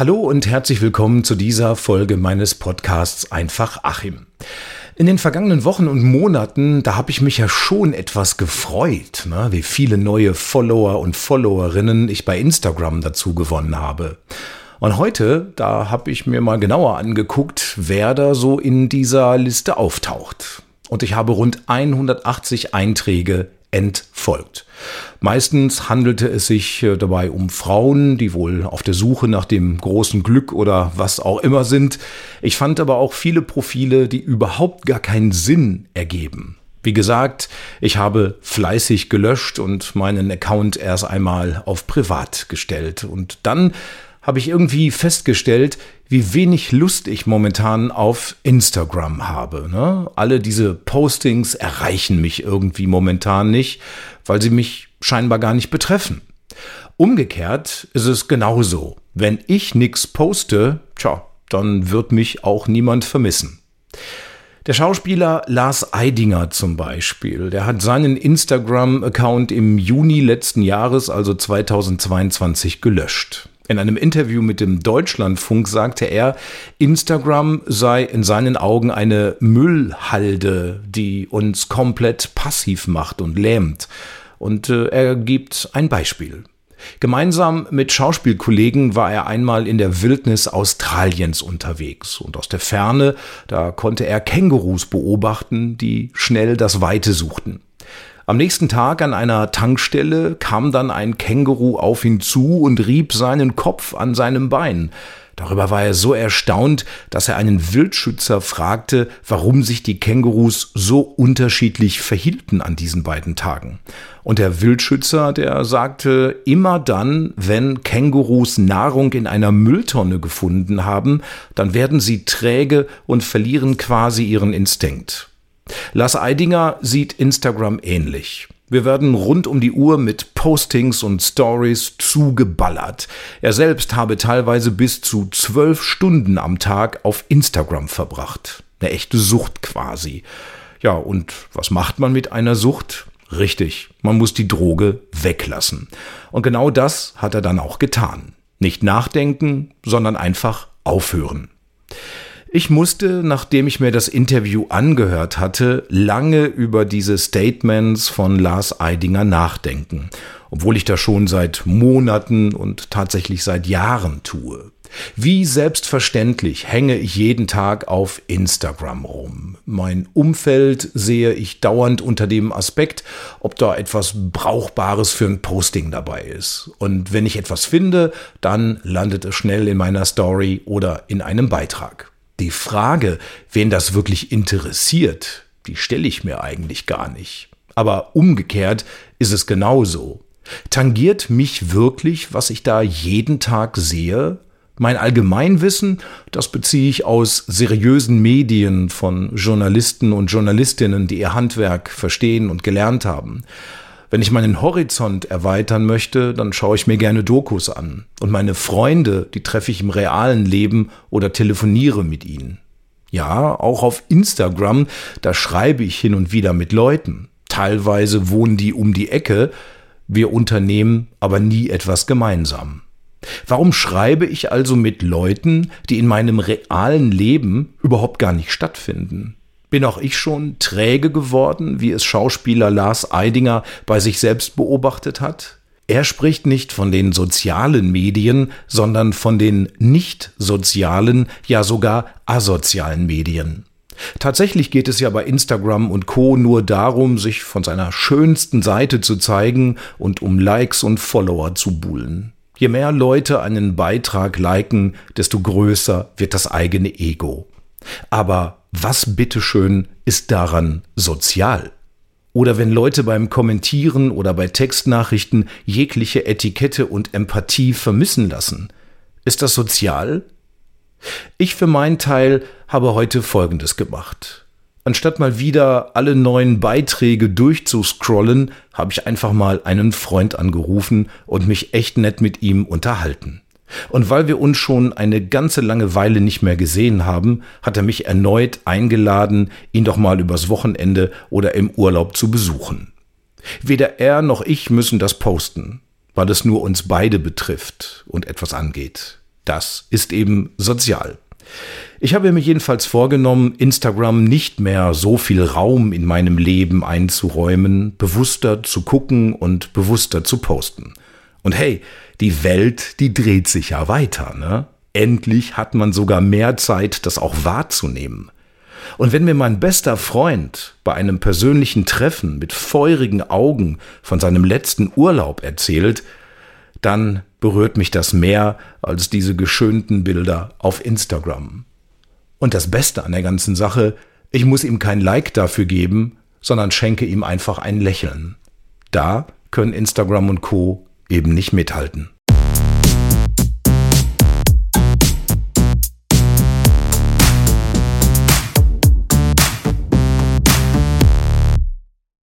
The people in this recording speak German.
Hallo und herzlich willkommen zu dieser Folge meines Podcasts Einfach Achim. In den vergangenen Wochen und Monaten, da habe ich mich ja schon etwas gefreut, ne, wie viele neue Follower und Followerinnen ich bei Instagram dazu gewonnen habe. Und heute, da habe ich mir mal genauer angeguckt, wer da so in dieser Liste auftaucht. Und ich habe rund 180 Einträge entfolgt. Meistens handelte es sich äh, dabei um Frauen, die wohl auf der Suche nach dem großen Glück oder was auch immer sind. Ich fand aber auch viele Profile, die überhaupt gar keinen Sinn ergeben. Wie gesagt, ich habe fleißig gelöscht und meinen Account erst einmal auf privat gestellt. Und dann habe ich irgendwie festgestellt, wie wenig Lust ich momentan auf Instagram habe. Ne? Alle diese Postings erreichen mich irgendwie momentan nicht, weil sie mich scheinbar gar nicht betreffen. Umgekehrt ist es genauso. Wenn ich nichts poste, tja, dann wird mich auch niemand vermissen. Der Schauspieler Lars Eidinger zum Beispiel, der hat seinen Instagram-Account im Juni letzten Jahres, also 2022, gelöscht. In einem Interview mit dem Deutschlandfunk sagte er, Instagram sei in seinen Augen eine Müllhalde, die uns komplett passiv macht und lähmt. Und äh, er gibt ein Beispiel. Gemeinsam mit Schauspielkollegen war er einmal in der Wildnis Australiens unterwegs und aus der Ferne, da konnte er Kängurus beobachten, die schnell das Weite suchten. Am nächsten Tag an einer Tankstelle kam dann ein Känguru auf ihn zu und rieb seinen Kopf an seinem Bein. Darüber war er so erstaunt, dass er einen Wildschützer fragte, warum sich die Kängurus so unterschiedlich verhielten an diesen beiden Tagen. Und der Wildschützer, der sagte, immer dann, wenn Kängurus Nahrung in einer Mülltonne gefunden haben, dann werden sie träge und verlieren quasi ihren Instinkt. Lars Eidinger sieht Instagram ähnlich. Wir werden rund um die Uhr mit Postings und Stories zugeballert. Er selbst habe teilweise bis zu zwölf Stunden am Tag auf Instagram verbracht. Eine echte Sucht quasi. Ja, und was macht man mit einer Sucht? Richtig, man muss die Droge weglassen. Und genau das hat er dann auch getan. Nicht nachdenken, sondern einfach aufhören. Ich musste, nachdem ich mir das Interview angehört hatte, lange über diese Statements von Lars Eidinger nachdenken, obwohl ich das schon seit Monaten und tatsächlich seit Jahren tue. Wie selbstverständlich hänge ich jeden Tag auf Instagram rum. Mein Umfeld sehe ich dauernd unter dem Aspekt, ob da etwas Brauchbares für ein Posting dabei ist. Und wenn ich etwas finde, dann landet es schnell in meiner Story oder in einem Beitrag. Die Frage, wen das wirklich interessiert, die stelle ich mir eigentlich gar nicht. Aber umgekehrt ist es genauso. Tangiert mich wirklich, was ich da jeden Tag sehe? Mein Allgemeinwissen, das beziehe ich aus seriösen Medien von Journalisten und Journalistinnen, die ihr Handwerk verstehen und gelernt haben. Wenn ich meinen Horizont erweitern möchte, dann schaue ich mir gerne Dokus an. Und meine Freunde, die treffe ich im realen Leben oder telefoniere mit ihnen. Ja, auch auf Instagram, da schreibe ich hin und wieder mit Leuten. Teilweise wohnen die um die Ecke, wir unternehmen aber nie etwas gemeinsam. Warum schreibe ich also mit Leuten, die in meinem realen Leben überhaupt gar nicht stattfinden? Bin auch ich schon träge geworden, wie es Schauspieler Lars Eidinger bei sich selbst beobachtet hat? Er spricht nicht von den sozialen Medien, sondern von den nicht sozialen, ja sogar asozialen Medien. Tatsächlich geht es ja bei Instagram und Co nur darum, sich von seiner schönsten Seite zu zeigen und um Likes und Follower zu buhlen. Je mehr Leute einen Beitrag liken, desto größer wird das eigene Ego. Aber was bitteschön ist daran sozial? Oder wenn Leute beim Kommentieren oder bei Textnachrichten jegliche Etikette und Empathie vermissen lassen, ist das sozial? Ich für meinen Teil habe heute Folgendes gemacht. Anstatt mal wieder alle neuen Beiträge durchzuscrollen, habe ich einfach mal einen Freund angerufen und mich echt nett mit ihm unterhalten. Und weil wir uns schon eine ganze lange Weile nicht mehr gesehen haben, hat er mich erneut eingeladen, ihn doch mal übers Wochenende oder im Urlaub zu besuchen. Weder er noch ich müssen das posten, weil es nur uns beide betrifft und etwas angeht. Das ist eben sozial. Ich habe mir jedenfalls vorgenommen, Instagram nicht mehr so viel Raum in meinem Leben einzuräumen, bewusster zu gucken und bewusster zu posten. Und hey, die Welt, die dreht sich ja weiter, ne? Endlich hat man sogar mehr Zeit, das auch wahrzunehmen. Und wenn mir mein bester Freund bei einem persönlichen Treffen mit feurigen Augen von seinem letzten Urlaub erzählt, dann berührt mich das mehr als diese geschönten Bilder auf Instagram. Und das Beste an der ganzen Sache, ich muss ihm kein Like dafür geben, sondern schenke ihm einfach ein Lächeln. Da können Instagram und Co eben nicht mithalten.